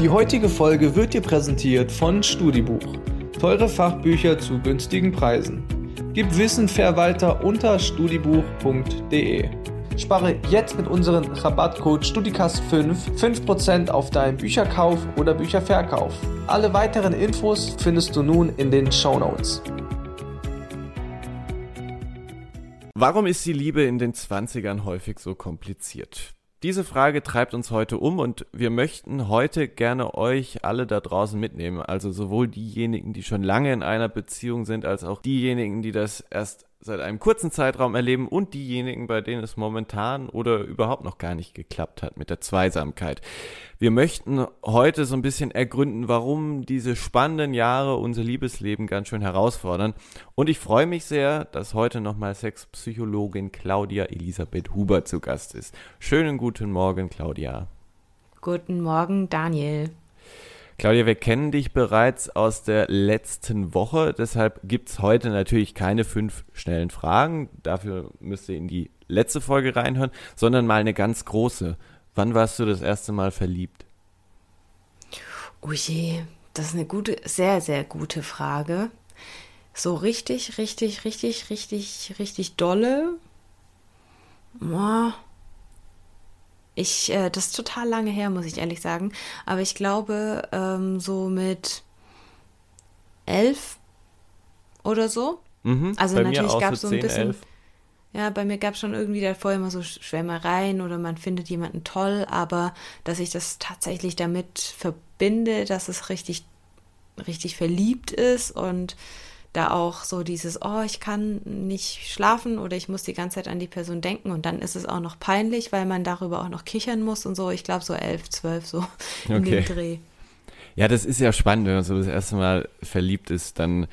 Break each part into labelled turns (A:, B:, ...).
A: Die heutige Folge wird dir präsentiert von Studibuch. Teure Fachbücher zu günstigen Preisen. Gib Wissen fair unter studibuch.de. Spare jetzt mit unserem Rabattcode STUDICAST5 5% auf deinen Bücherkauf oder Bücherverkauf. Alle weiteren Infos findest du nun in den Show Notes.
B: Warum ist die Liebe in den 20ern häufig so kompliziert? Diese Frage treibt uns heute um und wir möchten heute gerne euch alle da draußen mitnehmen. Also sowohl diejenigen, die schon lange in einer Beziehung sind, als auch diejenigen, die das erst seit einem kurzen Zeitraum erleben und diejenigen, bei denen es momentan oder überhaupt noch gar nicht geklappt hat mit der Zweisamkeit. Wir möchten heute so ein bisschen ergründen, warum diese spannenden Jahre unser Liebesleben ganz schön herausfordern. Und ich freue mich sehr, dass heute nochmal Sexpsychologin Claudia Elisabeth Huber zu Gast ist. Schönen guten Morgen, Claudia.
C: Guten Morgen, Daniel.
B: Claudia, wir kennen dich bereits aus der letzten Woche, deshalb gibt es heute natürlich keine fünf schnellen Fragen. Dafür müsst ihr in die letzte Folge reinhören, sondern mal eine ganz große. Wann warst du das erste Mal verliebt?
C: Oh je, das ist eine gute, sehr, sehr gute Frage. So richtig, richtig, richtig, richtig, richtig dolle. Ich, äh, das ist total lange her, muss ich ehrlich sagen. Aber ich glaube, ähm, so mit elf oder so.
B: Mhm,
C: also natürlich gab es so, so ein 10, bisschen.
B: 11.
C: Ja, bei mir gab es schon irgendwie davor immer so Schwärmereien oder man findet jemanden toll, aber dass ich das tatsächlich damit verbinde, dass es richtig, richtig verliebt ist und da auch so dieses, oh, ich kann nicht schlafen oder ich muss die ganze Zeit an die Person denken und dann ist es auch noch peinlich, weil man darüber auch noch kichern muss und so. Ich glaube so elf, zwölf so in okay. dem Dreh.
B: Ja, das ist ja spannend, wenn man so das erste Mal verliebt ist, dann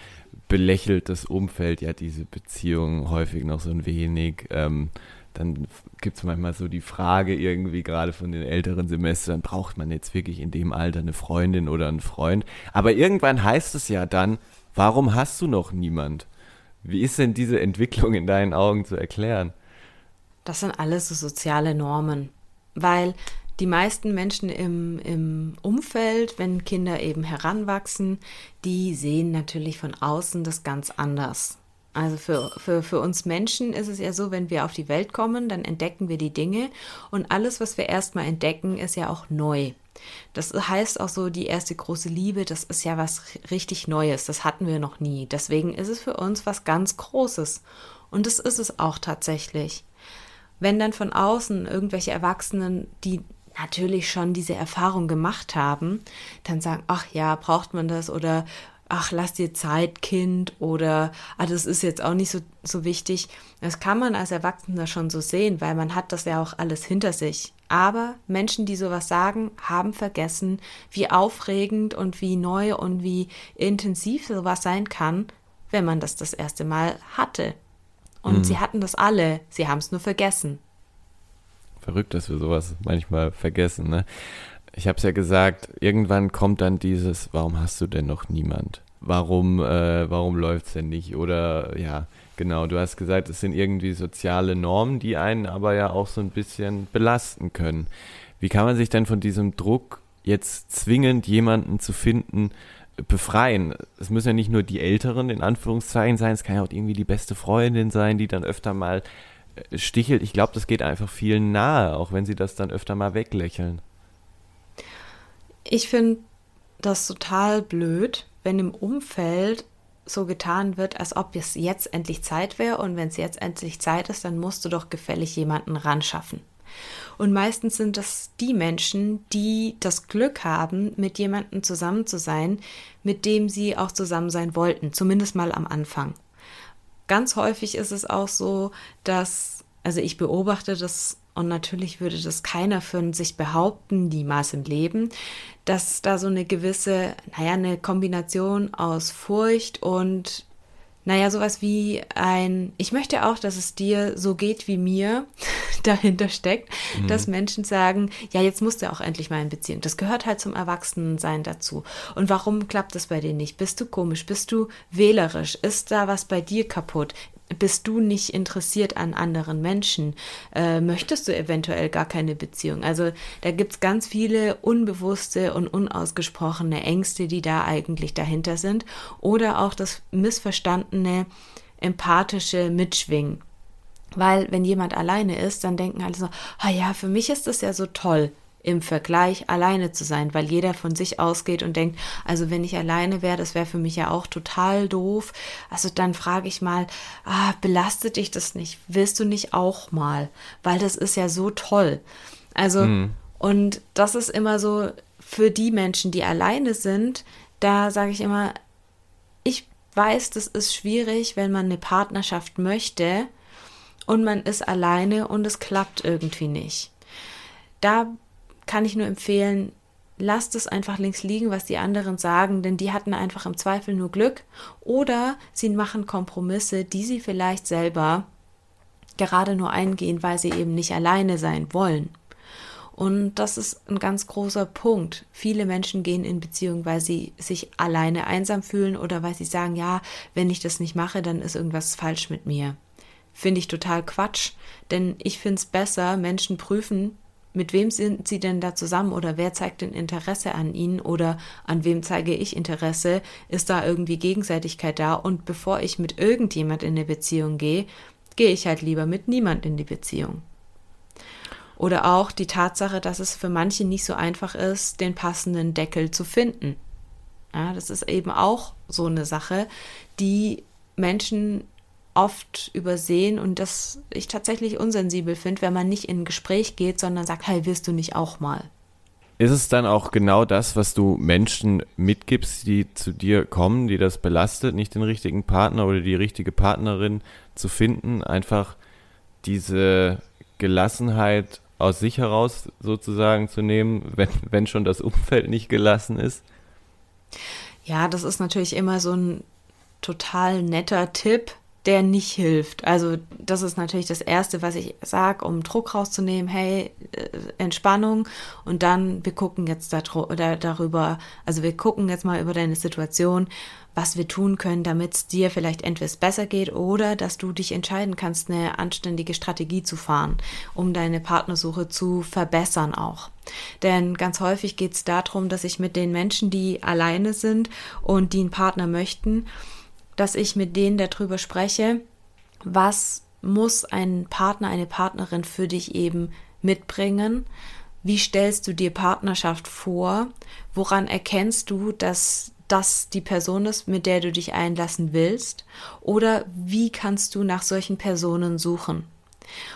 B: belächelt das Umfeld ja diese Beziehung häufig noch so ein wenig. Ähm, dann gibt es manchmal so die Frage irgendwie gerade von den älteren Semestern, braucht man jetzt wirklich in dem Alter eine Freundin oder einen Freund? Aber irgendwann heißt es ja dann, Warum hast du noch niemand? Wie ist denn diese Entwicklung in deinen Augen zu erklären?
C: Das sind alles so soziale Normen, weil die meisten Menschen im, im Umfeld, wenn Kinder eben heranwachsen, die sehen natürlich von außen das ganz anders. Also für, für, für uns Menschen ist es ja so, wenn wir auf die Welt kommen, dann entdecken wir die Dinge und alles, was wir erstmal entdecken, ist ja auch neu. Das heißt auch so, die erste große Liebe, das ist ja was richtig Neues, das hatten wir noch nie. Deswegen ist es für uns was ganz Großes. Und das ist es auch tatsächlich. Wenn dann von außen irgendwelche Erwachsenen, die natürlich schon diese Erfahrung gemacht haben, dann sagen, ach ja, braucht man das oder ach, lass dir Zeit, Kind oder ah, das ist jetzt auch nicht so, so wichtig. Das kann man als Erwachsener schon so sehen, weil man hat das ja auch alles hinter sich. Aber Menschen, die sowas sagen, haben vergessen, wie aufregend und wie neu und wie intensiv sowas sein kann, wenn man das das erste Mal hatte. Und mhm. sie hatten das alle, sie haben es nur vergessen.
B: Verrückt, dass wir sowas manchmal vergessen, ne? ich habe es ja gesagt, irgendwann kommt dann dieses, warum hast du denn noch niemand? Warum, äh, warum läuft es denn nicht? Oder ja, genau, du hast gesagt, es sind irgendwie soziale Normen, die einen aber ja auch so ein bisschen belasten können. Wie kann man sich denn von diesem Druck, jetzt zwingend jemanden zu finden, befreien? Es müssen ja nicht nur die Älteren in Anführungszeichen sein, es kann ja auch irgendwie die beste Freundin sein, die dann öfter mal äh, stichelt. Ich glaube, das geht einfach vielen nahe, auch wenn sie das dann öfter mal weglächeln.
C: Ich finde das total blöd, wenn im Umfeld so getan wird, als ob es jetzt endlich Zeit wäre und wenn es jetzt endlich Zeit ist, dann musst du doch gefällig jemanden ranschaffen. Und meistens sind das die Menschen, die das Glück haben, mit jemandem zusammen zu sein, mit dem sie auch zusammen sein wollten, zumindest mal am Anfang. Ganz häufig ist es auch so, dass, also ich beobachte das und natürlich würde das keiner für sich behaupten, niemals im Leben, dass da so eine gewisse, naja, eine Kombination aus Furcht und naja, sowas wie ein, ich möchte auch, dass es dir so geht wie mir dahinter steckt, mhm. dass Menschen sagen, ja, jetzt musst du auch endlich mal in Beziehung. Das gehört halt zum Erwachsenensein dazu. Und warum klappt das bei dir nicht? Bist du komisch? Bist du wählerisch? Ist da was bei dir kaputt? Bist du nicht interessiert an anderen Menschen? Äh, möchtest du eventuell gar keine Beziehung? Also da gibt es ganz viele unbewusste und unausgesprochene Ängste, die da eigentlich dahinter sind. Oder auch das missverstandene empathische Mitschwingen. Weil wenn jemand alleine ist, dann denken alle so, ah ja, für mich ist das ja so toll im Vergleich alleine zu sein, weil jeder von sich ausgeht und denkt, also wenn ich alleine wäre, das wäre für mich ja auch total doof. Also dann frage ich mal, ah, belastet dich das nicht? Willst du nicht auch mal? Weil das ist ja so toll. Also, mhm. und das ist immer so für die Menschen, die alleine sind, da sage ich immer, ich weiß, das ist schwierig, wenn man eine Partnerschaft möchte und man ist alleine und es klappt irgendwie nicht. Da kann ich nur empfehlen, lasst es einfach links liegen, was die anderen sagen, denn die hatten einfach im Zweifel nur Glück oder sie machen Kompromisse, die sie vielleicht selber gerade nur eingehen, weil sie eben nicht alleine sein wollen. Und das ist ein ganz großer Punkt. Viele Menschen gehen in Beziehungen, weil sie sich alleine einsam fühlen oder weil sie sagen, ja, wenn ich das nicht mache, dann ist irgendwas falsch mit mir. Finde ich total Quatsch, denn ich finde es besser, Menschen prüfen, mit wem sind sie denn da zusammen oder wer zeigt denn Interesse an ihnen oder an wem zeige ich Interesse? Ist da irgendwie Gegenseitigkeit da? Und bevor ich mit irgendjemand in eine Beziehung gehe, gehe ich halt lieber mit niemand in die Beziehung. Oder auch die Tatsache, dass es für manche nicht so einfach ist, den passenden Deckel zu finden. Ja, das ist eben auch so eine Sache, die Menschen oft übersehen und das ich tatsächlich unsensibel finde, wenn man nicht in ein Gespräch geht, sondern sagt, hey, willst du nicht auch mal?
B: Ist es dann auch genau das, was du Menschen mitgibst, die zu dir kommen, die das belastet, nicht den richtigen Partner oder die richtige Partnerin zu finden, einfach diese Gelassenheit aus sich heraus sozusagen zu nehmen, wenn, wenn schon das Umfeld nicht gelassen ist?
C: Ja, das ist natürlich immer so ein total netter Tipp, der nicht hilft. Also das ist natürlich das Erste, was ich sage, um Druck rauszunehmen. Hey, äh, Entspannung und dann wir gucken jetzt da, oder darüber, also wir gucken jetzt mal über deine Situation, was wir tun können, damit es dir vielleicht etwas besser geht oder dass du dich entscheiden kannst, eine anständige Strategie zu fahren, um deine Partnersuche zu verbessern auch. Denn ganz häufig geht es darum, dass ich mit den Menschen, die alleine sind und die einen Partner möchten, dass ich mit denen darüber spreche, was muss ein Partner, eine Partnerin für dich eben mitbringen? Wie stellst du dir Partnerschaft vor? Woran erkennst du, dass das die Person ist, mit der du dich einlassen willst? Oder wie kannst du nach solchen Personen suchen?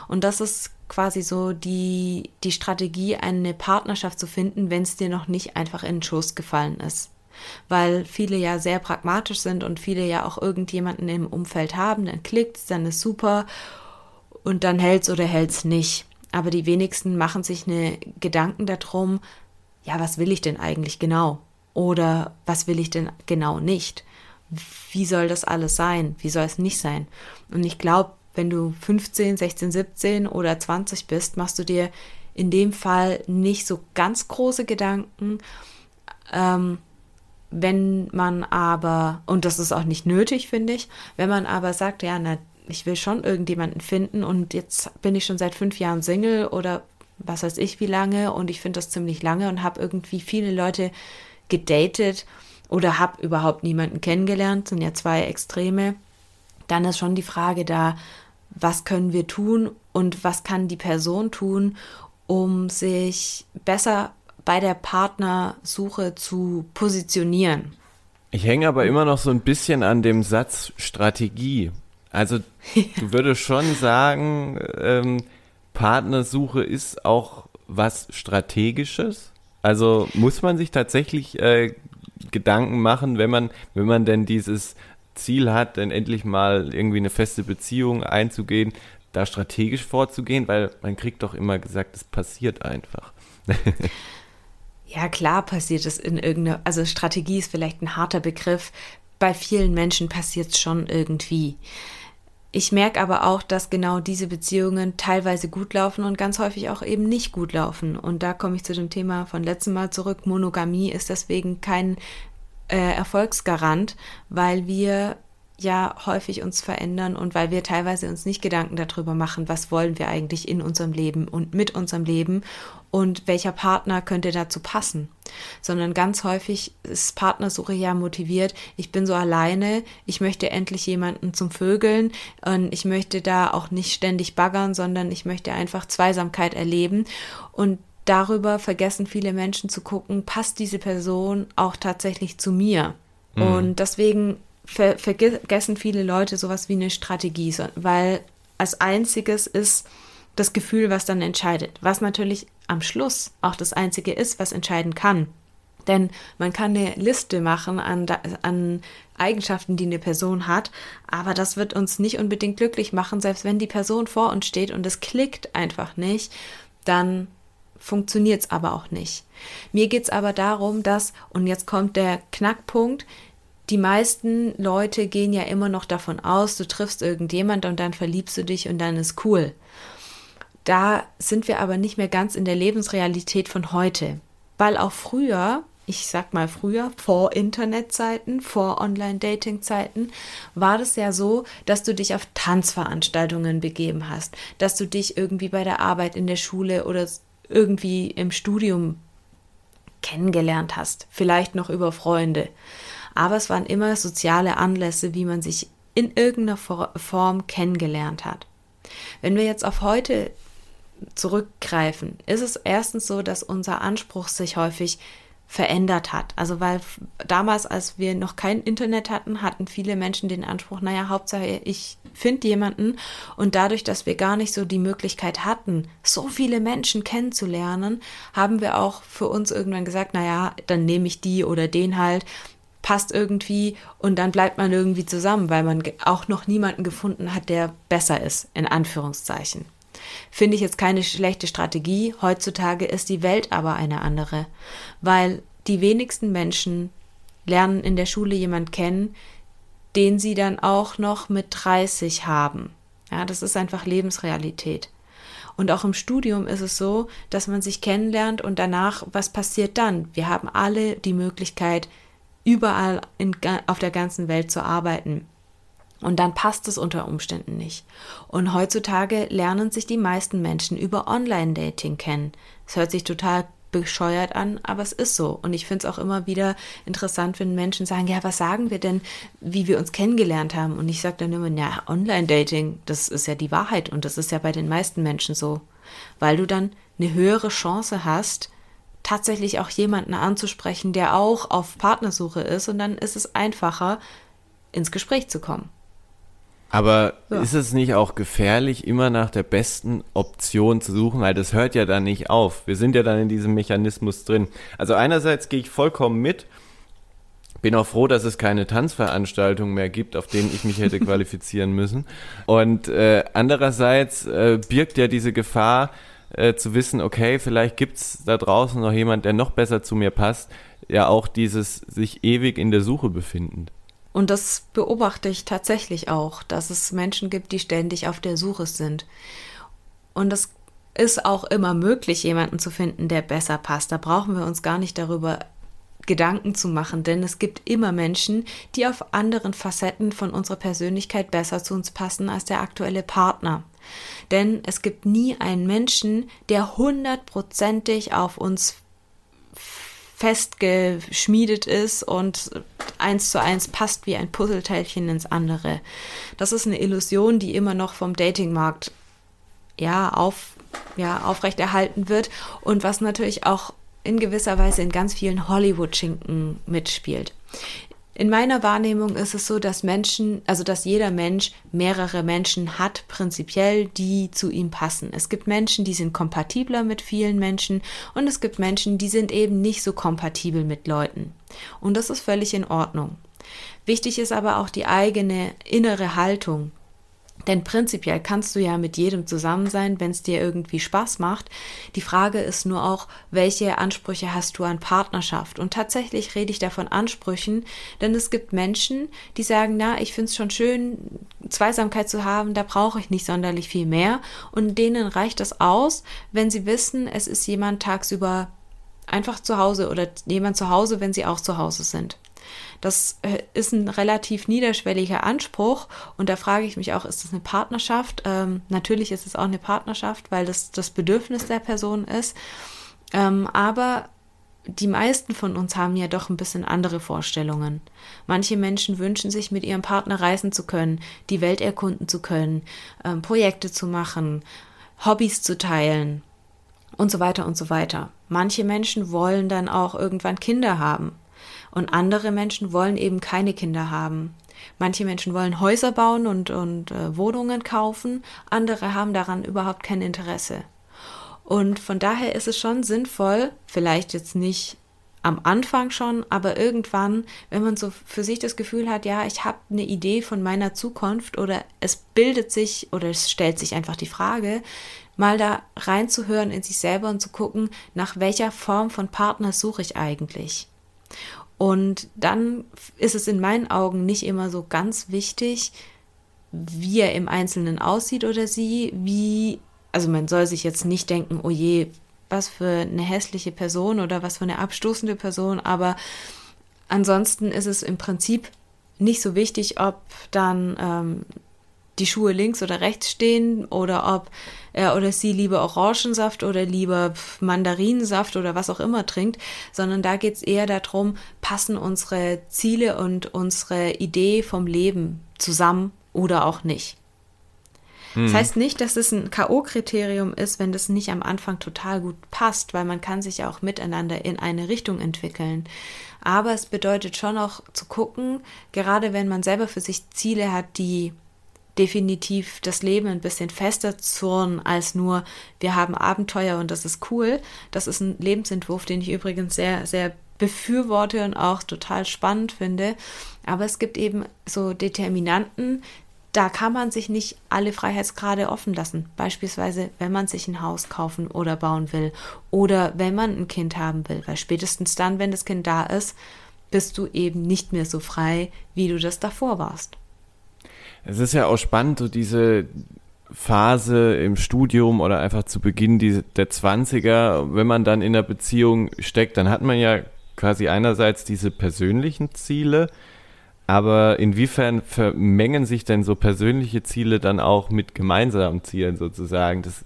C: Und das ist quasi so die, die Strategie, eine Partnerschaft zu finden, wenn es dir noch nicht einfach in den Schoß gefallen ist weil viele ja sehr pragmatisch sind und viele ja auch irgendjemanden im Umfeld haben, dann klickt's, dann ist super und dann hält's oder hält's nicht. Aber die wenigsten machen sich eine Gedanken darum, ja, was will ich denn eigentlich genau? Oder was will ich denn genau nicht? Wie soll das alles sein? Wie soll es nicht sein? Und ich glaube, wenn du 15, 16, 17 oder 20 bist, machst du dir in dem Fall nicht so ganz große Gedanken. Ähm, wenn man aber, und das ist auch nicht nötig, finde ich, wenn man aber sagt, ja, na, ich will schon irgendjemanden finden und jetzt bin ich schon seit fünf Jahren Single oder was weiß ich wie lange und ich finde das ziemlich lange und habe irgendwie viele Leute gedatet oder habe überhaupt niemanden kennengelernt, sind ja zwei Extreme, dann ist schon die Frage da, was können wir tun und was kann die Person tun, um sich besser bei der Partnersuche zu positionieren.
B: Ich hänge aber immer noch so ein bisschen an dem Satz Strategie. Also du würdest schon sagen, ähm, Partnersuche ist auch was Strategisches. Also muss man sich tatsächlich äh, Gedanken machen, wenn man, wenn man denn dieses Ziel hat, dann endlich mal irgendwie eine feste Beziehung einzugehen, da strategisch vorzugehen, weil man kriegt doch immer gesagt, es passiert einfach.
C: Ja, klar passiert es in irgendeiner, also Strategie ist vielleicht ein harter Begriff. Bei vielen Menschen passiert es schon irgendwie. Ich merke aber auch, dass genau diese Beziehungen teilweise gut laufen und ganz häufig auch eben nicht gut laufen. Und da komme ich zu dem Thema von letztem Mal zurück. Monogamie ist deswegen kein äh, Erfolgsgarant, weil wir ja häufig uns verändern und weil wir teilweise uns nicht Gedanken darüber machen, was wollen wir eigentlich in unserem Leben und mit unserem Leben und welcher Partner könnte dazu passen, sondern ganz häufig ist Partnersuche ja motiviert, ich bin so alleine, ich möchte endlich jemanden zum Vögeln. Und ich möchte da auch nicht ständig baggern, sondern ich möchte einfach Zweisamkeit erleben. Und darüber vergessen viele Menschen zu gucken, passt diese Person auch tatsächlich zu mir? Mhm. Und deswegen ver vergessen viele Leute sowas wie eine Strategie, weil als einziges ist das Gefühl, was dann entscheidet, was natürlich am Schluss auch das einzige ist, was entscheiden kann. Denn man kann eine Liste machen an, an Eigenschaften, die eine Person hat, aber das wird uns nicht unbedingt glücklich machen, selbst wenn die Person vor uns steht und es klickt einfach nicht, dann funktioniert es aber auch nicht. Mir geht es aber darum, dass, und jetzt kommt der Knackpunkt, die meisten Leute gehen ja immer noch davon aus, du triffst irgendjemand und dann verliebst du dich und dann ist cool. Da sind wir aber nicht mehr ganz in der Lebensrealität von heute, weil auch früher, ich sag mal früher, vor Internetzeiten, vor Online-Dating-Zeiten, war das ja so, dass du dich auf Tanzveranstaltungen begeben hast, dass du dich irgendwie bei der Arbeit in der Schule oder irgendwie im Studium kennengelernt hast, vielleicht noch über Freunde. Aber es waren immer soziale Anlässe, wie man sich in irgendeiner Form kennengelernt hat. Wenn wir jetzt auf heute zurückgreifen, ist es erstens so, dass unser Anspruch sich häufig verändert hat. Also weil damals, als wir noch kein Internet hatten, hatten viele Menschen den Anspruch, naja, Hauptsache ich finde jemanden und dadurch, dass wir gar nicht so die Möglichkeit hatten, so viele Menschen kennenzulernen, haben wir auch für uns irgendwann gesagt, naja, dann nehme ich die oder den halt, passt irgendwie und dann bleibt man irgendwie zusammen, weil man auch noch niemanden gefunden hat, der besser ist, in Anführungszeichen. Finde ich jetzt keine schlechte Strategie. Heutzutage ist die Welt aber eine andere, weil die wenigsten Menschen lernen in der Schule jemand kennen, den sie dann auch noch mit 30 haben. Ja, das ist einfach Lebensrealität. Und auch im Studium ist es so, dass man sich kennenlernt und danach, was passiert dann? Wir haben alle die Möglichkeit, überall in, auf der ganzen Welt zu arbeiten. Und dann passt es unter Umständen nicht. Und heutzutage lernen sich die meisten Menschen über Online-Dating kennen. Es hört sich total bescheuert an, aber es ist so. Und ich finde es auch immer wieder interessant, wenn Menschen sagen, ja, was sagen wir denn, wie wir uns kennengelernt haben? Und ich sage dann immer, ja, Online-Dating, das ist ja die Wahrheit und das ist ja bei den meisten Menschen so. Weil du dann eine höhere Chance hast, tatsächlich auch jemanden anzusprechen, der auch auf Partnersuche ist und dann ist es einfacher, ins Gespräch zu kommen.
B: Aber ja. ist es nicht auch gefährlich, immer nach der besten Option zu suchen? Weil das hört ja dann nicht auf. Wir sind ja dann in diesem Mechanismus drin. Also einerseits gehe ich vollkommen mit. Bin auch froh, dass es keine Tanzveranstaltungen mehr gibt, auf denen ich mich hätte qualifizieren müssen. Und äh, andererseits äh, birgt ja diese Gefahr, äh, zu wissen, okay, vielleicht gibt's da draußen noch jemand, der noch besser zu mir passt, ja auch dieses sich ewig in der Suche befinden.
C: Und das beobachte ich tatsächlich auch, dass es Menschen gibt, die ständig auf der Suche sind. Und es ist auch immer möglich, jemanden zu finden, der besser passt. Da brauchen wir uns gar nicht darüber Gedanken zu machen, denn es gibt immer Menschen, die auf anderen Facetten von unserer Persönlichkeit besser zu uns passen als der aktuelle Partner. Denn es gibt nie einen Menschen, der hundertprozentig auf uns festgeschmiedet ist und eins zu eins passt wie ein Puzzleteilchen ins andere. Das ist eine Illusion, die immer noch vom Datingmarkt ja, auf, ja, aufrechterhalten wird und was natürlich auch in gewisser Weise in ganz vielen Hollywood-Schinken mitspielt. In meiner Wahrnehmung ist es so, dass Menschen, also dass jeder Mensch mehrere Menschen hat, prinzipiell, die zu ihm passen. Es gibt Menschen, die sind kompatibler mit vielen Menschen und es gibt Menschen, die sind eben nicht so kompatibel mit Leuten. Und das ist völlig in Ordnung. Wichtig ist aber auch die eigene innere Haltung. Denn prinzipiell kannst du ja mit jedem zusammen sein, wenn es dir irgendwie Spaß macht. Die Frage ist nur auch, welche Ansprüche hast du an Partnerschaft? Und tatsächlich rede ich davon Ansprüchen, denn es gibt Menschen, die sagen, na, ich finde es schon schön, Zweisamkeit zu haben, da brauche ich nicht sonderlich viel mehr. Und denen reicht das aus, wenn sie wissen, es ist jemand tagsüber einfach zu Hause oder jemand zu Hause, wenn sie auch zu Hause sind. Das äh, ist ein relativ niederschwelliger Anspruch und da frage ich mich auch, ist das eine Partnerschaft? Ähm, natürlich ist es auch eine Partnerschaft, weil das das Bedürfnis der Person ist. Ähm, aber die meisten von uns haben ja doch ein bisschen andere Vorstellungen. Manche Menschen wünschen sich, mit ihrem Partner reisen zu können, die Welt erkunden zu können, ähm, Projekte zu machen, Hobbys zu teilen und so weiter und so weiter. Manche Menschen wollen dann auch irgendwann Kinder haben und andere Menschen wollen eben keine Kinder haben. Manche Menschen wollen Häuser bauen und, und äh, Wohnungen kaufen, andere haben daran überhaupt kein Interesse. Und von daher ist es schon sinnvoll, vielleicht jetzt nicht am Anfang schon, aber irgendwann, wenn man so für sich das Gefühl hat, ja, ich habe eine Idee von meiner Zukunft oder es bildet sich oder es stellt sich einfach die Frage, mal da reinzuhören in sich selber und zu gucken, nach welcher Form von Partner suche ich eigentlich. Und dann ist es in meinen Augen nicht immer so ganz wichtig, wie er im Einzelnen aussieht oder sie, wie also man soll sich jetzt nicht denken, oh je, was für eine hässliche Person oder was für eine abstoßende Person, aber ansonsten ist es im Prinzip nicht so wichtig, ob dann ähm, die Schuhe links oder rechts stehen oder ob er oder sie lieber Orangensaft oder lieber Mandarinensaft oder was auch immer trinkt, sondern da geht es eher darum, passen unsere Ziele und unsere Idee vom Leben zusammen oder auch nicht. Das mhm. heißt nicht, dass es ein K.O.-Kriterium ist, wenn das nicht am Anfang total gut passt, weil man kann sich ja auch miteinander in eine Richtung entwickeln. Aber es bedeutet schon auch zu gucken, gerade wenn man selber für sich Ziele hat, die definitiv das Leben ein bisschen fester zurren als nur, wir haben Abenteuer und das ist cool. Das ist ein Lebensentwurf, den ich übrigens sehr, sehr befürworte und auch total spannend finde. Aber es gibt eben so Determinanten, da kann man sich nicht alle Freiheitsgrade offen lassen. Beispielsweise, wenn man sich ein Haus kaufen oder bauen will oder wenn man ein Kind haben will, weil spätestens dann, wenn das Kind da ist, bist du eben nicht mehr so frei, wie du das davor warst.
B: Es ist ja auch spannend, so diese Phase im Studium oder einfach zu Beginn der 20er, wenn man dann in einer Beziehung steckt, dann hat man ja quasi einerseits diese persönlichen Ziele, aber inwiefern vermengen sich denn so persönliche Ziele dann auch mit gemeinsamen Zielen sozusagen? Das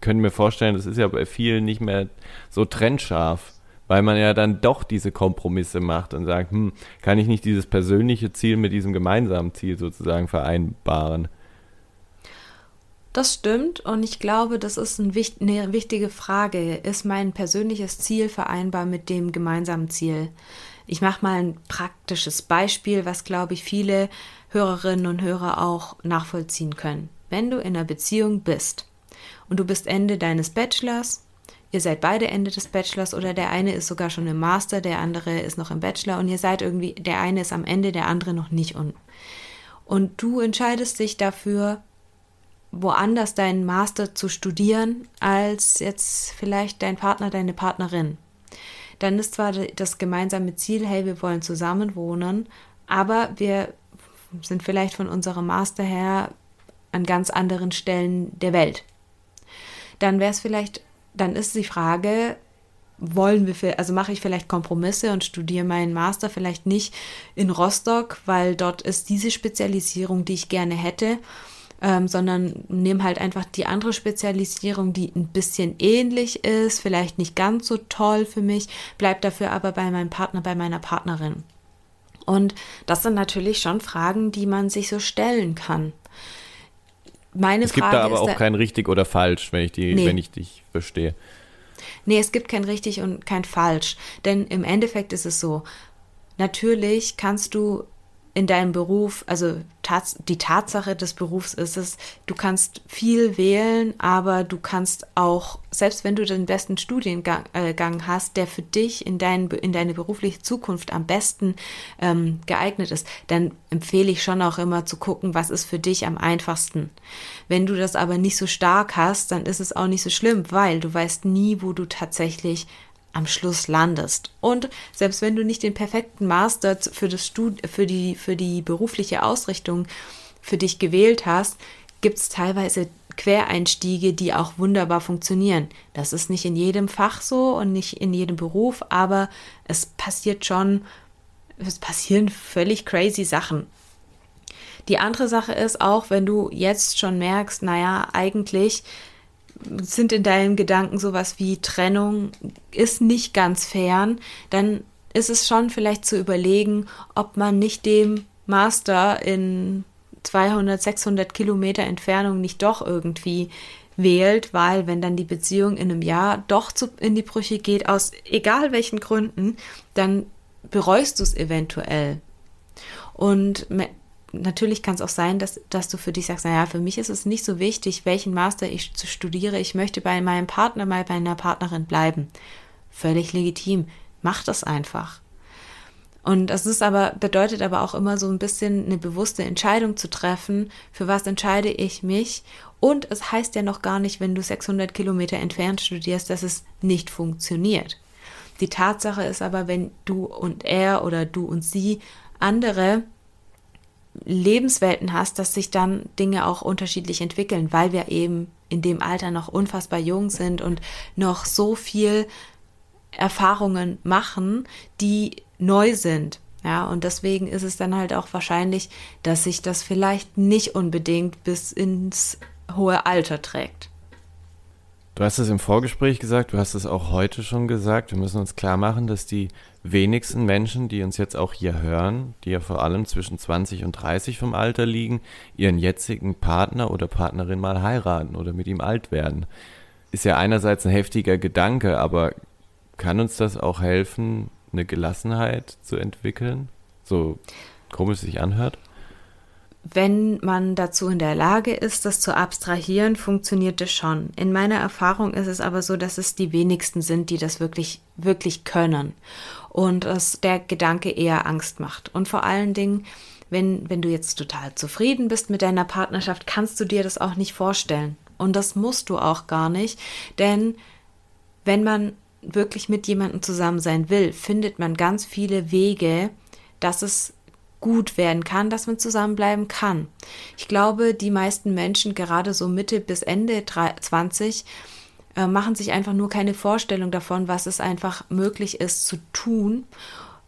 B: können wir vorstellen, das ist ja bei vielen nicht mehr so trennscharf, weil man ja dann doch diese Kompromisse macht und sagt, hm, kann ich nicht dieses persönliche Ziel mit diesem gemeinsamen Ziel sozusagen vereinbaren?
C: Das stimmt und ich glaube, das ist ein, eine wichtige Frage. Ist mein persönliches Ziel vereinbar mit dem gemeinsamen Ziel? Ich mache mal ein praktisches Beispiel, was, glaube ich, viele Hörerinnen und Hörer auch nachvollziehen können. Wenn du in einer Beziehung bist und du bist Ende deines Bachelors, ihr seid beide Ende des Bachelors oder der eine ist sogar schon im Master, der andere ist noch im Bachelor und ihr seid irgendwie, der eine ist am Ende, der andere noch nicht. Und, und du entscheidest dich dafür, woanders deinen Master zu studieren, als jetzt vielleicht dein Partner, deine Partnerin dann ist zwar das gemeinsame Ziel, hey, wir wollen zusammen wohnen, aber wir sind vielleicht von unserem Master her an ganz anderen Stellen der Welt. Dann wäre es vielleicht, dann ist die Frage, wollen wir, also mache ich vielleicht Kompromisse und studiere meinen Master vielleicht nicht in Rostock, weil dort ist diese Spezialisierung, die ich gerne hätte ähm, sondern nehme halt einfach die andere Spezialisierung, die ein bisschen ähnlich ist, vielleicht nicht ganz so toll für mich, bleib dafür aber bei meinem Partner, bei meiner Partnerin. Und das sind natürlich schon Fragen, die man sich so stellen kann.
B: Meine es gibt Frage da aber auch da, kein richtig oder falsch, wenn ich, die, nee. wenn ich dich verstehe.
C: Nee, es gibt kein richtig und kein falsch. Denn im Endeffekt ist es so, natürlich kannst du in deinem Beruf, also tats die Tatsache des Berufs ist es, du kannst viel wählen, aber du kannst auch, selbst wenn du den besten Studiengang äh, hast, der für dich in, dein, in deine berufliche Zukunft am besten ähm, geeignet ist, dann empfehle ich schon auch immer zu gucken, was ist für dich am einfachsten. Wenn du das aber nicht so stark hast, dann ist es auch nicht so schlimm, weil du weißt nie, wo du tatsächlich am Schluss landest. Und selbst wenn du nicht den perfekten Master für, das Stud für, die, für die berufliche Ausrichtung für dich gewählt hast, gibt es teilweise Quereinstiege, die auch wunderbar funktionieren. Das ist nicht in jedem Fach so und nicht in jedem Beruf, aber es passiert schon es passieren völlig crazy Sachen. Die andere Sache ist auch, wenn du jetzt schon merkst, naja, eigentlich sind in deinen Gedanken sowas wie Trennung ist nicht ganz fern, dann ist es schon vielleicht zu überlegen, ob man nicht dem Master in 200, 600 Kilometer Entfernung nicht doch irgendwie wählt, weil wenn dann die Beziehung in einem Jahr doch zu, in die Brüche geht, aus egal welchen Gründen, dann bereust du es eventuell. Und natürlich kann es auch sein, dass, dass du für dich sagst, naja, für mich ist es nicht so wichtig, welchen Master ich studiere. Ich möchte bei meinem Partner, mal bei einer Partnerin bleiben. Völlig legitim. Mach das einfach. Und das ist aber, bedeutet aber auch immer so ein bisschen eine bewusste Entscheidung zu treffen, für was entscheide ich mich. Und es heißt ja noch gar nicht, wenn du 600 Kilometer entfernt studierst, dass es nicht funktioniert. Die Tatsache ist aber, wenn du und er oder du und sie andere Lebenswelten hast, dass sich dann Dinge auch unterschiedlich entwickeln, weil wir eben in dem Alter noch unfassbar jung sind und noch so viel Erfahrungen machen, die neu sind. Ja, und deswegen ist es dann halt auch wahrscheinlich, dass sich das vielleicht nicht unbedingt bis ins hohe Alter trägt.
B: Du hast es im Vorgespräch gesagt, du hast es auch heute schon gesagt. Wir müssen uns klar machen, dass die wenigsten Menschen, die uns jetzt auch hier hören, die ja vor allem zwischen 20 und 30 vom Alter liegen, ihren jetzigen Partner oder Partnerin mal heiraten oder mit ihm alt werden. Ist ja einerseits ein heftiger Gedanke, aber kann uns das auch helfen, eine Gelassenheit zu entwickeln? So komisch es sich anhört?
C: Wenn man dazu in der Lage ist, das zu abstrahieren, funktioniert es schon. In meiner Erfahrung ist es aber so, dass es die wenigsten sind, die das wirklich, wirklich können. Und dass der Gedanke eher Angst macht. Und vor allen Dingen, wenn, wenn du jetzt total zufrieden bist mit deiner Partnerschaft, kannst du dir das auch nicht vorstellen. Und das musst du auch gar nicht, denn wenn man wirklich mit jemandem zusammen sein will, findet man ganz viele Wege, dass es gut werden kann, dass man zusammenbleiben kann. Ich glaube, die meisten Menschen, gerade so Mitte bis Ende 20, äh, machen sich einfach nur keine Vorstellung davon, was es einfach möglich ist zu tun,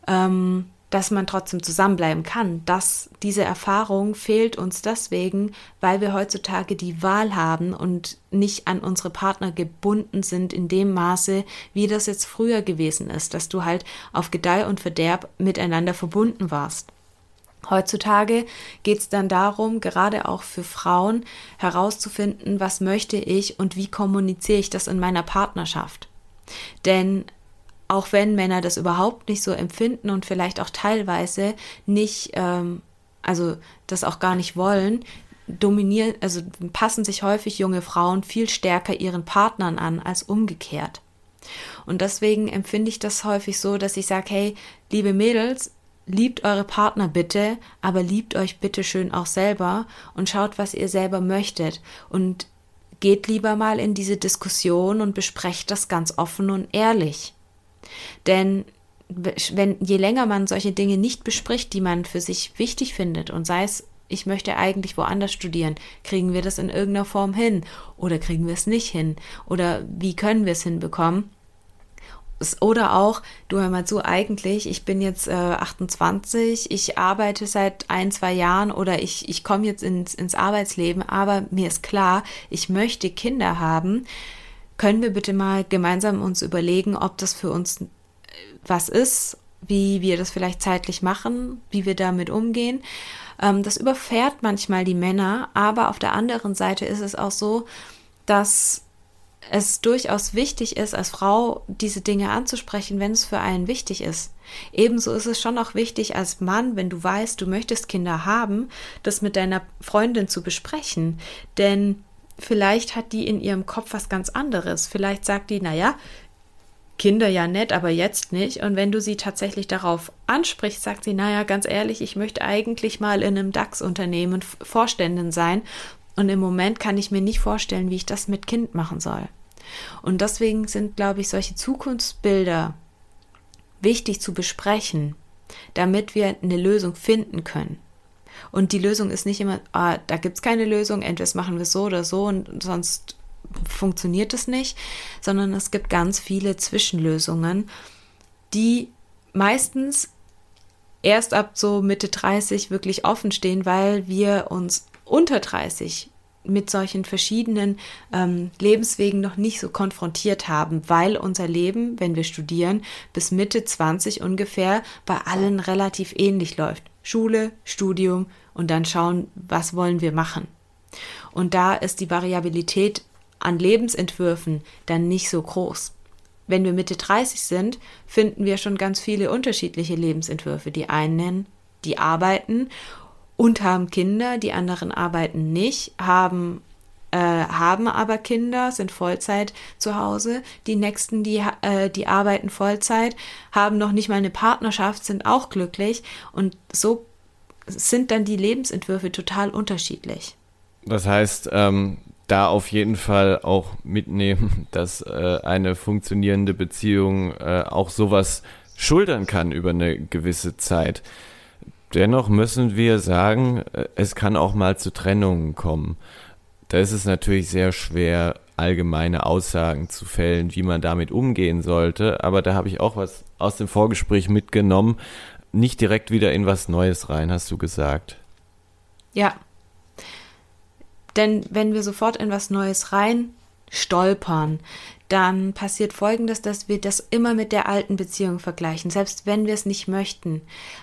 C: ähm, dass man trotzdem zusammenbleiben kann. Dass diese Erfahrung fehlt uns deswegen, weil wir heutzutage die Wahl haben und nicht an unsere Partner gebunden sind in dem Maße, wie das jetzt früher gewesen ist, dass du halt auf Gedeih und Verderb miteinander verbunden warst. Heutzutage geht es dann darum, gerade auch für Frauen herauszufinden, was möchte ich und wie kommuniziere ich das in meiner Partnerschaft. Denn auch wenn Männer das überhaupt nicht so empfinden und vielleicht auch teilweise nicht, ähm, also das auch gar nicht wollen, dominieren, also passen sich häufig junge Frauen viel stärker ihren Partnern an als umgekehrt. Und deswegen empfinde ich das häufig so, dass ich sage, hey, liebe Mädels, liebt eure Partner bitte, aber liebt euch bitte schön auch selber und schaut, was ihr selber möchtet und geht lieber mal in diese Diskussion und besprecht das ganz offen und ehrlich. Denn wenn je länger man solche Dinge nicht bespricht, die man für sich wichtig findet und sei es ich möchte eigentlich woanders studieren. Kriegen wir das in irgendeiner Form hin? Oder kriegen wir es nicht hin? Oder wie können wir es hinbekommen? Oder auch, du hör mal zu, eigentlich, ich bin jetzt äh, 28, ich arbeite seit ein, zwei Jahren oder ich, ich komme jetzt ins, ins Arbeitsleben, aber mir ist klar, ich möchte Kinder haben. Können wir bitte mal gemeinsam uns überlegen, ob das für uns äh, was ist, wie wir das vielleicht zeitlich machen, wie wir damit umgehen. Ähm, das überfährt manchmal die Männer, aber auf der anderen Seite ist es auch so, dass es durchaus wichtig ist, als Frau diese Dinge anzusprechen, wenn es für einen wichtig ist. Ebenso ist es schon auch wichtig, als Mann, wenn du weißt, du möchtest Kinder haben, das mit deiner Freundin zu besprechen. Denn vielleicht hat die in ihrem Kopf was ganz anderes. Vielleicht sagt die, naja, Kinder ja nett, aber jetzt nicht. Und wenn du sie tatsächlich darauf ansprichst, sagt sie, naja, ganz ehrlich, ich möchte eigentlich mal in einem DAX-Unternehmen Vorständin sein und im Moment kann ich mir nicht vorstellen, wie ich das mit Kind machen soll. Und deswegen sind, glaube ich, solche Zukunftsbilder wichtig zu besprechen, damit wir eine Lösung finden können. Und die Lösung ist nicht immer, ah, da gibt es keine Lösung, entweder machen wir es so oder so und sonst funktioniert es nicht, sondern es gibt ganz viele Zwischenlösungen, die meistens erst ab so Mitte 30 wirklich offen stehen, weil wir uns unter 30 mit solchen verschiedenen ähm, Lebenswegen noch nicht so konfrontiert haben, weil unser Leben, wenn wir studieren, bis Mitte 20 ungefähr bei allen relativ ähnlich läuft. Schule, Studium und dann schauen, was wollen wir machen. Und da ist die Variabilität an Lebensentwürfen dann nicht so groß. Wenn wir Mitte 30 sind, finden wir schon ganz viele unterschiedliche Lebensentwürfe. Die einen, die arbeiten und haben Kinder, die anderen arbeiten nicht, haben äh, haben aber Kinder, sind Vollzeit zu Hause. Die nächsten, die, äh, die arbeiten Vollzeit, haben noch nicht mal eine Partnerschaft, sind auch glücklich. Und so sind dann die Lebensentwürfe total unterschiedlich.
B: Das heißt, ähm, da auf jeden Fall auch mitnehmen, dass äh, eine funktionierende Beziehung äh, auch sowas schultern kann über eine gewisse Zeit. Dennoch müssen wir sagen, äh, es kann auch mal zu Trennungen kommen. Da ist es natürlich sehr schwer, allgemeine Aussagen zu fällen, wie man damit umgehen sollte. Aber da habe ich auch was aus dem Vorgespräch mitgenommen. Nicht direkt wieder in was Neues rein, hast du gesagt.
C: Ja, denn wenn wir sofort in was Neues rein stolpern, dann passiert Folgendes, dass wir das immer mit der alten Beziehung vergleichen, selbst wenn wir es nicht möchten.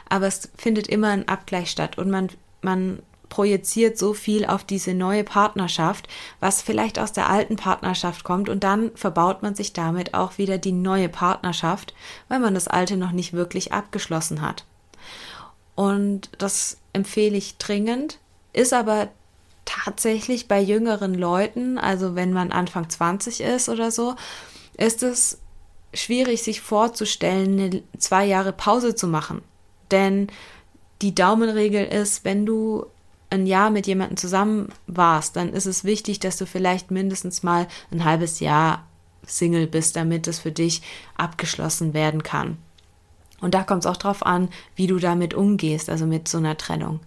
C: Aber es findet immer ein Abgleich statt und man, man projiziert so viel auf diese neue Partnerschaft, was vielleicht aus der alten Partnerschaft kommt und dann verbaut man sich damit auch wieder die neue Partnerschaft, weil man das alte noch nicht wirklich abgeschlossen hat. Und das empfehle ich dringend, ist aber tatsächlich bei jüngeren Leuten, also wenn man Anfang 20 ist oder so, ist es schwierig, sich vorzustellen, eine zwei Jahre Pause zu machen. Denn die Daumenregel ist, wenn du ein Jahr mit jemandem zusammen warst, dann ist es wichtig, dass du vielleicht mindestens mal ein halbes Jahr Single bist, damit es für dich abgeschlossen werden kann. Und da kommt es auch drauf an, wie du damit umgehst, also mit so einer Trennung.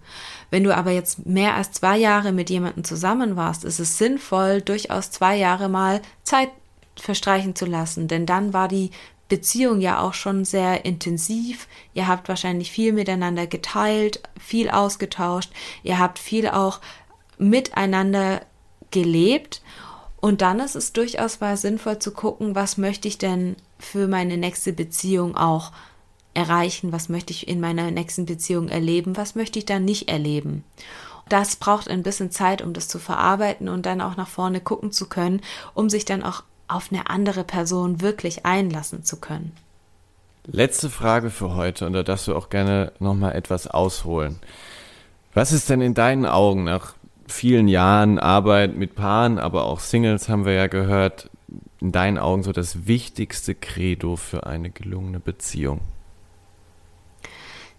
C: Wenn du aber jetzt mehr als zwei Jahre mit jemandem zusammen warst, ist es sinnvoll, durchaus zwei Jahre mal Zeit verstreichen zu lassen, denn dann war die Beziehung ja auch schon sehr intensiv. Ihr habt wahrscheinlich viel miteinander geteilt, viel ausgetauscht, ihr habt viel auch miteinander gelebt. Und dann ist es durchaus mal sinnvoll zu gucken, was möchte ich denn für meine nächste Beziehung auch erreichen, was möchte ich in meiner nächsten Beziehung erleben, was möchte ich dann nicht erleben. Das braucht ein bisschen Zeit, um das zu verarbeiten und dann auch nach vorne gucken zu können, um sich dann auch auf eine andere Person wirklich einlassen zu können.
B: Letzte Frage für heute und da darfst du auch gerne nochmal etwas ausholen. Was ist denn in deinen Augen nach vielen Jahren Arbeit mit Paaren, aber auch Singles haben wir ja gehört, in deinen Augen so das wichtigste Credo für eine gelungene Beziehung?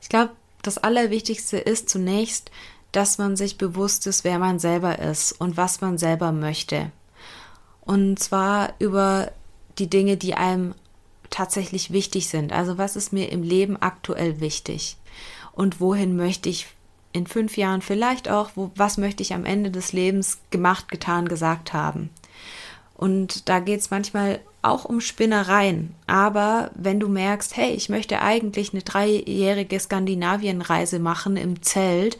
C: Ich glaube, das Allerwichtigste ist zunächst, dass man sich bewusst ist, wer man selber ist und was man selber möchte. Und zwar über die Dinge, die einem tatsächlich wichtig sind. Also was ist mir im Leben aktuell wichtig? Und wohin möchte ich in fünf Jahren vielleicht auch, wo, was möchte ich am Ende des Lebens gemacht, getan, gesagt haben? Und da geht es manchmal auch um Spinnereien. Aber wenn du merkst, hey, ich möchte eigentlich eine dreijährige Skandinavienreise machen im Zelt,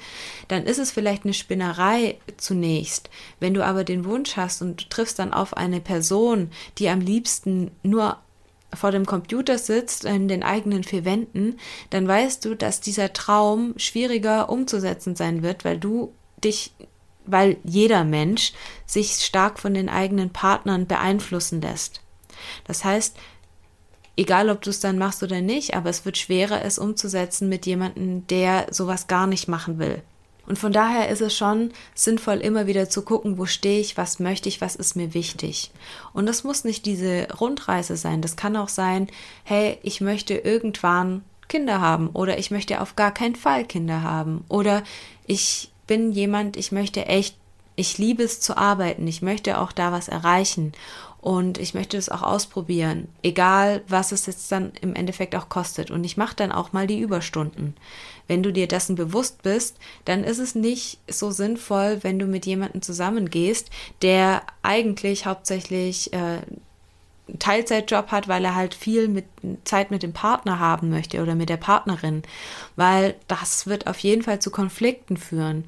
C: dann ist es vielleicht eine Spinnerei zunächst. Wenn du aber den Wunsch hast und du triffst dann auf eine Person, die am liebsten nur vor dem Computer sitzt, in den eigenen vier Wänden, dann weißt du, dass dieser Traum schwieriger umzusetzen sein wird, weil du dich weil jeder Mensch sich stark von den eigenen Partnern beeinflussen lässt. Das heißt, egal ob du es dann machst oder nicht, aber es wird schwerer, es umzusetzen mit jemandem, der sowas gar nicht machen will. Und von daher ist es schon sinnvoll, immer wieder zu gucken, wo stehe ich, was möchte ich, was ist mir wichtig. Und das muss nicht diese Rundreise sein. Das kann auch sein, hey, ich möchte irgendwann Kinder haben oder ich möchte auf gar keinen Fall Kinder haben oder ich bin jemand, ich möchte echt, ich liebe es zu arbeiten, ich möchte auch da was erreichen und ich möchte es auch ausprobieren, egal was es jetzt dann im Endeffekt auch kostet. Und ich mache dann auch mal die Überstunden. Wenn du dir dessen bewusst bist, dann ist es nicht so sinnvoll, wenn du mit jemandem zusammengehst, der eigentlich hauptsächlich äh, einen Teilzeitjob hat, weil er halt viel mit Zeit mit dem Partner haben möchte oder mit der Partnerin, weil das wird auf jeden Fall zu Konflikten führen.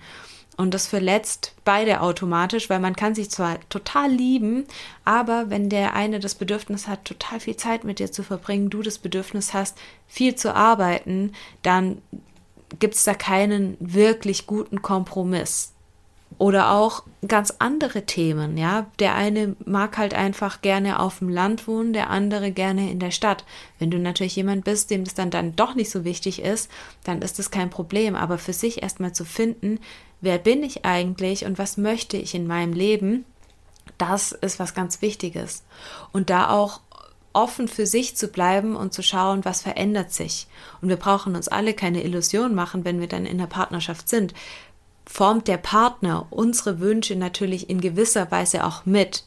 C: Und das verletzt beide automatisch, weil man kann sich zwar total lieben, aber wenn der eine das Bedürfnis hat, total viel Zeit mit dir zu verbringen, du das Bedürfnis hast, viel zu arbeiten, dann gibt es da keinen wirklich guten Kompromiss. Oder auch ganz andere Themen, ja. Der eine mag halt einfach gerne auf dem Land wohnen, der andere gerne in der Stadt. Wenn du natürlich jemand bist, dem das dann, dann doch nicht so wichtig ist, dann ist das kein Problem. Aber für sich erstmal zu finden, wer bin ich eigentlich und was möchte ich in meinem Leben, das ist was ganz Wichtiges. Und da auch offen für sich zu bleiben und zu schauen, was verändert sich. Und wir brauchen uns alle keine Illusion machen, wenn wir dann in der Partnerschaft sind formt der Partner unsere Wünsche natürlich in gewisser Weise auch mit.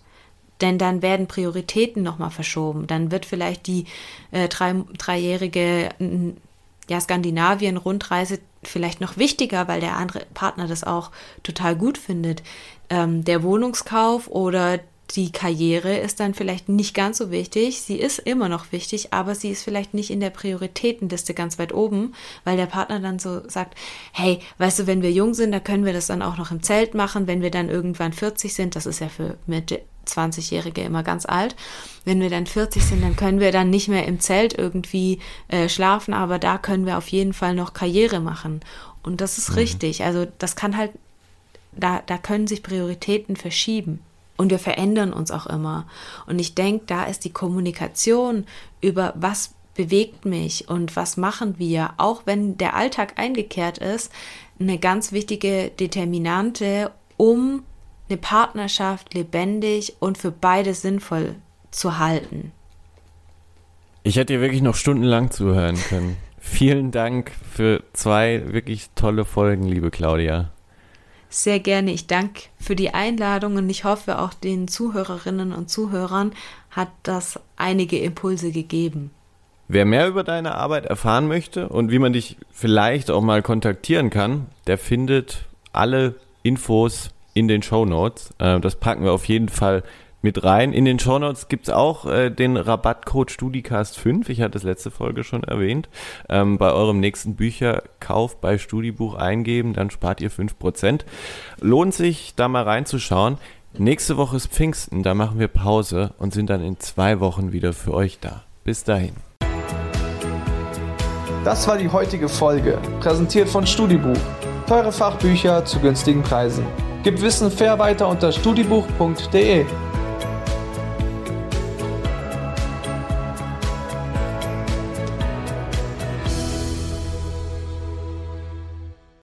C: Denn dann werden Prioritäten nochmal verschoben. Dann wird vielleicht die äh, drei, dreijährige ja, Skandinavien-Rundreise vielleicht noch wichtiger, weil der andere Partner das auch total gut findet. Ähm, der Wohnungskauf oder die Karriere ist dann vielleicht nicht ganz so wichtig. Sie ist immer noch wichtig, aber sie ist vielleicht nicht in der Prioritätenliste ganz weit oben, weil der Partner dann so sagt, hey, weißt du, wenn wir jung sind, da können wir das dann auch noch im Zelt machen. Wenn wir dann irgendwann 40 sind, das ist ja für Mitte 20-Jährige immer ganz alt. Wenn wir dann 40 sind, dann können wir dann nicht mehr im Zelt irgendwie äh, schlafen, aber da können wir auf jeden Fall noch Karriere machen. Und das ist mhm. richtig. Also das kann halt, da, da können sich Prioritäten verschieben. Und wir verändern uns auch immer. Und ich denke, da ist die Kommunikation über was bewegt mich und was machen wir, auch wenn der Alltag eingekehrt ist, eine ganz wichtige Determinante, um eine Partnerschaft lebendig und für beide sinnvoll zu halten.
B: Ich hätte dir wirklich noch stundenlang zuhören können. Vielen Dank für zwei wirklich tolle Folgen, liebe Claudia
C: sehr gerne. Ich danke für die Einladung und ich hoffe, auch den Zuhörerinnen und Zuhörern hat das einige Impulse gegeben.
B: Wer mehr über deine Arbeit erfahren möchte und wie man dich vielleicht auch mal kontaktieren kann, der findet alle Infos in den Show Notes. Äh, das packen wir auf jeden Fall mit rein. In den Shownotes gibt's auch äh, den Rabattcode StudiCast5. Ich hatte das letzte Folge schon erwähnt. Ähm, bei eurem nächsten Bücherkauf bei Studibuch eingeben, dann spart ihr 5%. Lohnt sich, da mal reinzuschauen. Nächste Woche ist Pfingsten, da machen wir Pause und sind dann in zwei Wochen wieder für euch da. Bis dahin.
A: Das war die heutige Folge, präsentiert von Studibuch. Teure Fachbücher zu günstigen Preisen. Gib Wissen fair weiter unter studibuch.de.